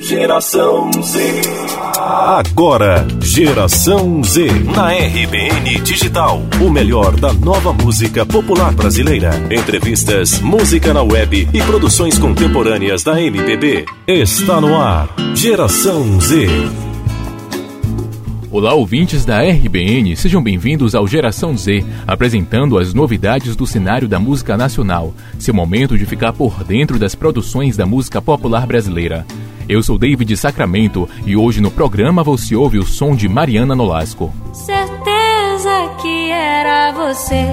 Geração Z. Agora, Geração Z. Na RBN Digital. O melhor da nova música popular brasileira. Entrevistas, música na web e produções contemporâneas da MPB. Está no ar. Geração Z. Olá, ouvintes da RBN, sejam bem-vindos ao Geração Z, apresentando as novidades do cenário da música nacional, seu momento de ficar por dentro das produções da música popular brasileira. Eu sou David Sacramento e hoje no programa você ouve o som de Mariana Nolasco. Certeza que era você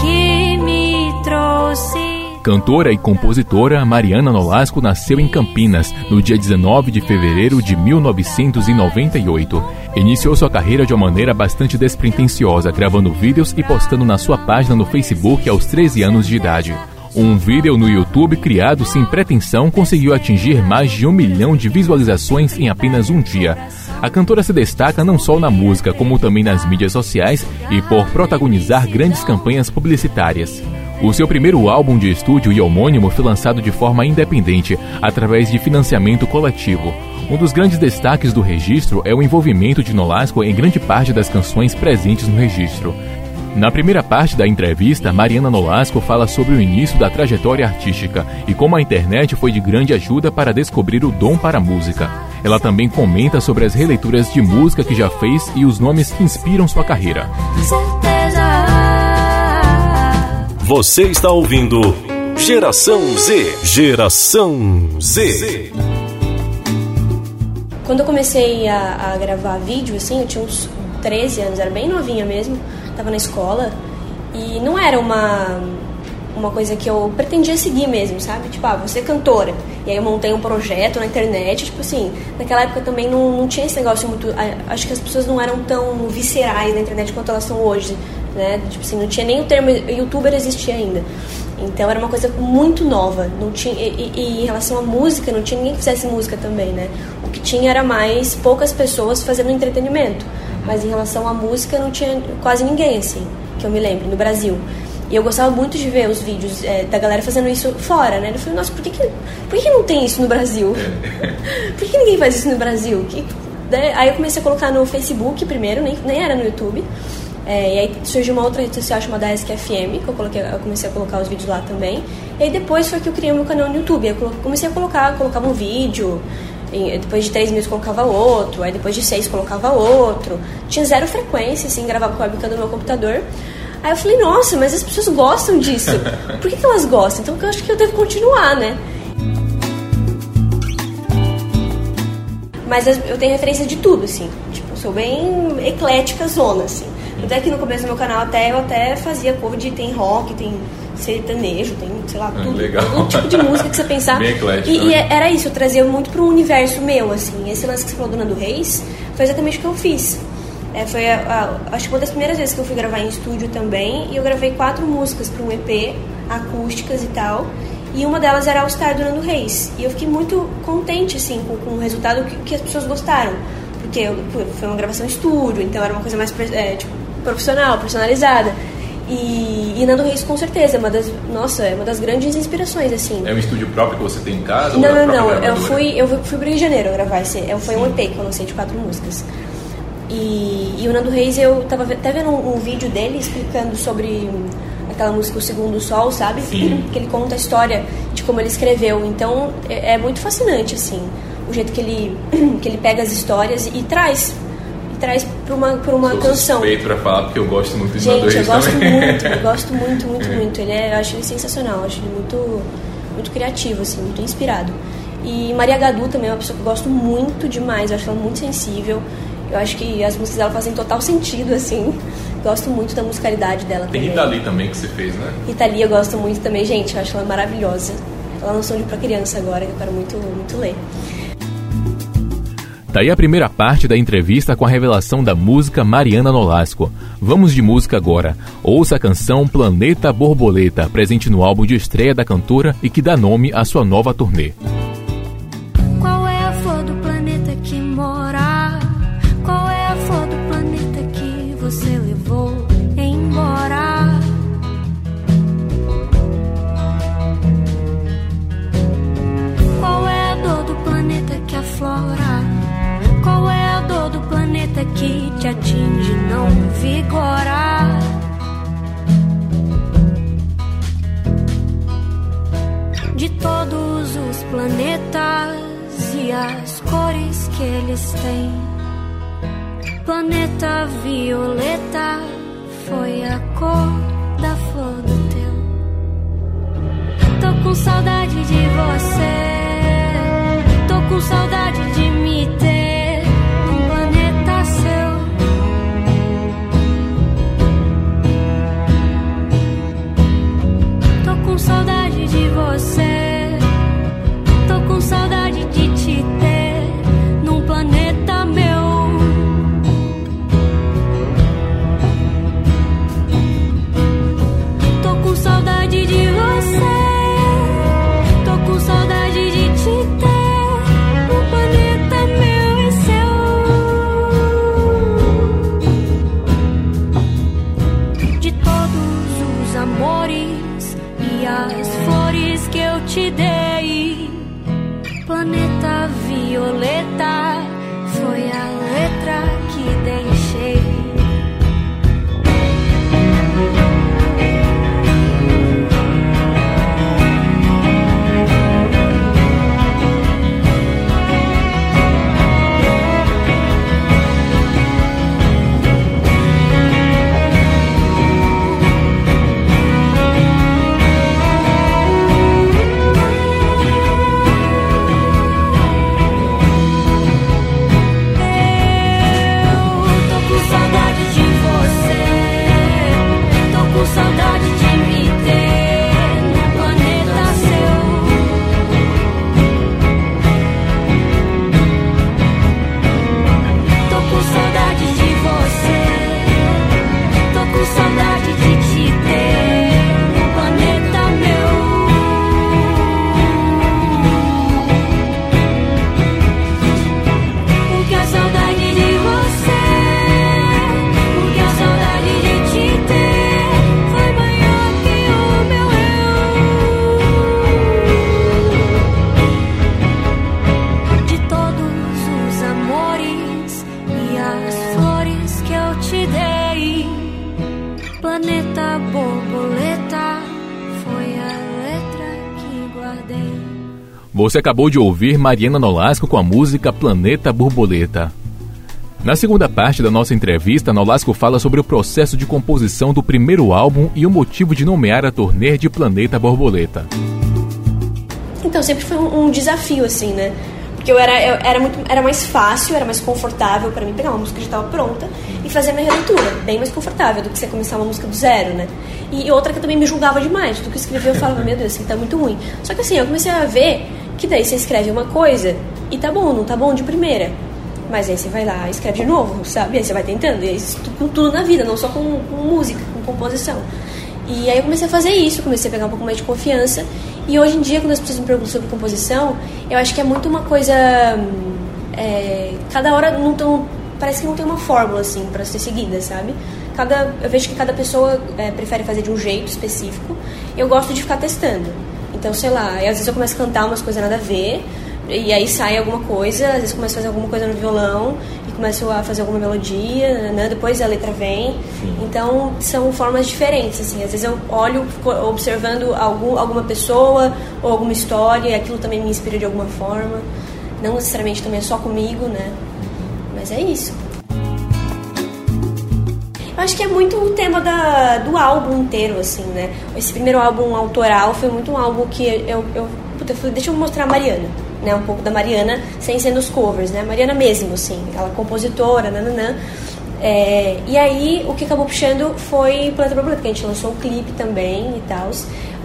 que me trouxe. Cantora e compositora, Mariana Nolasco nasceu em Campinas no dia 19 de fevereiro de 1998. Iniciou sua carreira de uma maneira bastante despretensiosa, gravando vídeos e postando na sua página no Facebook aos 13 anos de idade. Um vídeo no YouTube criado sem pretensão conseguiu atingir mais de um milhão de visualizações em apenas um dia. A cantora se destaca não só na música, como também nas mídias sociais e por protagonizar grandes campanhas publicitárias. O seu primeiro álbum de estúdio e homônimo foi lançado de forma independente, através de financiamento coletivo. Um dos grandes destaques do registro é o envolvimento de Nolasco em grande parte das canções presentes no registro. Na primeira parte da entrevista, Mariana Nolasco fala sobre o início da trajetória artística e como a internet foi de grande ajuda para descobrir o dom para a música. Ela também comenta sobre as releituras de música que já fez e os nomes que inspiram sua carreira. Você está ouvindo Geração Z. Geração Z. Quando eu comecei a, a gravar vídeo, assim, eu tinha uns 13 anos, era bem novinha mesmo estava na escola e não era uma uma coisa que eu pretendia seguir mesmo, sabe? Tipo, ah, você é cantora. E aí eu montei um projeto na internet, tipo assim, naquela época também não, não tinha esse negócio muito. Acho que as pessoas não eram tão viscerais na internet quanto elas são hoje, né? Tipo assim, não tinha nem o termo youtuber existia ainda. Então era uma coisa muito nova. Não tinha, e, e, em relação à música, não tinha ninguém que fizesse música também, né? O que tinha era mais poucas pessoas fazendo entretenimento. Mas em relação à música, não tinha quase ninguém, assim, que eu me lembro, no Brasil. E eu gostava muito de ver os vídeos é, da galera fazendo isso fora, né? Eu falei, nossa, por que, que, por que não tem isso no Brasil? por que ninguém faz isso no Brasil? Que, né? Aí eu comecei a colocar no Facebook primeiro, nem, nem era no YouTube. É, e aí surgiu uma outra rede social chamada ESC-FM, que eu, coloquei, eu comecei a colocar os vídeos lá também. E aí depois foi que eu criei o meu canal no YouTube. Eu comecei a colocar, colocava um vídeo, depois de três meses colocava outro, aí depois de seis colocava outro. Tinha zero frequência, assim, gravava com a webcam do meu computador. Aí eu falei, nossa, mas as pessoas gostam disso. Por que, que elas gostam? Então eu acho que eu devo continuar, né? Mas eu tenho referência de tudo, assim. Tipo, sou bem eclética zona, assim. Até que no começo do meu canal até eu até fazia cover de tem rock, tem sertanejo, tem, sei lá, ah, tudo, Legal. todo tipo de música que você pensar. Bem eclético, e, e, né? era isso, eu trazia muito pro universo meu, assim. Esse lance que você falou do Nando Reis foi exatamente o que eu fiz. É, foi, a, a, acho que uma das primeiras vezes que eu fui gravar em estúdio também, e eu gravei quatro músicas para um EP, acústicas e tal. E uma delas era All Star do Nando Reis. E eu fiquei muito contente, assim, com, com o resultado que, que as pessoas gostaram. Porque foi uma gravação em estúdio, então era uma coisa mais é, tipo, profissional, personalizada. E, e Nando Reis com certeza, é uma das, nossa, é uma das grandes inspirações, assim. É um estúdio próprio que você tem em casa? Não, é não, não, eu fui, eu fui pro Rio de Janeiro gravar esse, foi um EP que eu lancei de quatro músicas. E, e o Nando Reis, eu tava até vendo um, um, vídeo dele explicando sobre aquela música O Segundo Sol, sabe? Sim. Que ele conta a história de como ele escreveu. Então, é, é muito fascinante, assim, o jeito que ele, que ele pega as histórias e, e traz traz para uma, pra uma Sou canção. suspeito para falar porque eu gosto muito de Gente, eu gosto também. muito, eu gosto muito, muito, muito. Ele é, eu acho ele sensacional, eu acho ele muito, muito criativo, assim, muito inspirado. E Maria Gadu também é uma pessoa que eu gosto muito demais, eu acho ela muito sensível. Eu acho que as músicas dela fazem total sentido, assim. Gosto muito da musicalidade dela Tem também. Rita Lee também que você fez, né? Rita Lee eu gosto muito também, gente, eu acho ela maravilhosa. Ela lançou um livro pra criança agora, que eu quero muito, muito ler. Daí a primeira parte da entrevista com a revelação da música Mariana Nolasco. Vamos de música agora. Ouça a canção Planeta Borboleta, presente no álbum de estreia da cantora e que dá nome à sua nova turnê. Todos os planetas e as cores que eles têm, planeta violeta foi a cor da flor do teu. Tô com saudade de você, tô com saudade de te dei, planeta violeta Você acabou de ouvir Mariana Nolasco com a música Planeta Borboleta. Na segunda parte da nossa entrevista, Nolasco fala sobre o processo de composição do primeiro álbum e o motivo de nomear a turnê de Planeta Borboleta. Então sempre foi um, desafio, assim, né? Porque eu era, eu era, muito, era mais fácil, era mais confortável para mim pegar uma música que já estava pronta e fazer minha releitura. Bem mais confortável do que você começar uma música do zero, né? E outra que eu também me julgava demais. Tudo que eu escrevia eu falava, meu Deus, isso aqui tá muito ruim. Só que assim, eu comecei a ver que daí você escreve uma coisa e tá bom, não tá bom de primeira. Mas aí você vai lá escreve de novo, sabe? Aí você vai tentando. E isso com tudo na vida, não só com, com música, com composição. E aí eu comecei a fazer isso, comecei a pegar um pouco mais de confiança. E hoje em dia, quando as pessoas me perguntam sobre composição, eu acho que é muito uma coisa. hum, é, cada hora não tão, parece que não tem uma fórmula assim para ser seguida, sabe? Cada, eu vejo que cada pessoa é, prefere fazer de um jeito específico. Eu gosto de ficar testando. Então, sei lá, e às vezes eu começo a cantar umas coisas nada a ver, e aí sai alguma coisa, às vezes eu começo a fazer alguma coisa no violão, e começo a fazer alguma melodia, né? depois a letra vem. Então, são formas diferentes, assim. Às vezes eu olho observando algum, alguma pessoa ou alguma história, e aquilo também me inspira de alguma forma. Não necessariamente também é só comigo, né? Mas é isso. Acho que é muito o tema da, do álbum inteiro, assim, né? Esse primeiro álbum autoral foi muito um álbum que eu, eu, puta, eu falei, deixa eu mostrar a Mariana, né? Um pouco da Mariana, sem ser nos covers, né? Mariana mesmo, assim, ela é compositora, nananã. É, e aí, o que acabou puxando foi Planeta Borboleta, porque a gente lançou um clipe também e tal.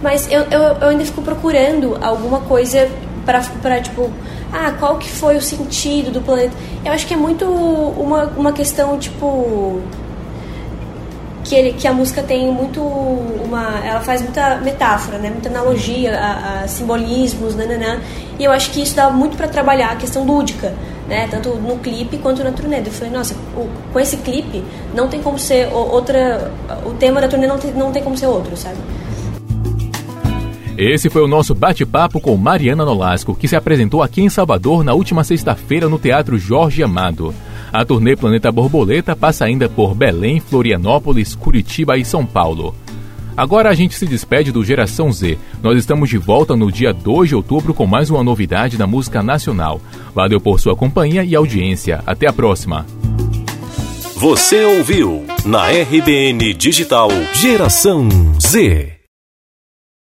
Mas eu, eu, eu ainda fico procurando alguma coisa pra, pra, tipo, ah, qual que foi o sentido do planeta? Eu acho que é muito uma, uma questão, tipo, que, ele, que a música tem muito uma ela faz muita metáfora né? Muita analogia a, a simbolismos nananã. E eu acho que isso dá muito para trabalhar a questão lúdica né? Tanto no clipe quanto na turnê. Eu falei nossa o, com esse clipe não tem como ser outra o tema da turnê não tem, não tem como ser outro sabe? Esse foi o nosso bate-papo com Mariana Nolasco, que se apresentou aqui em Salvador na última sexta-feira no Teatro Jorge Amado. A turnê Planeta Borboleta passa ainda por Belém, Florianópolis, Curitiba e São Paulo. Agora a gente se despede do Geração Z. Nós estamos de volta no dia 2 de outubro com mais uma novidade da música nacional. Valeu por sua companhia e audiência. Até a próxima. Você ouviu na RBN Digital Geração Z.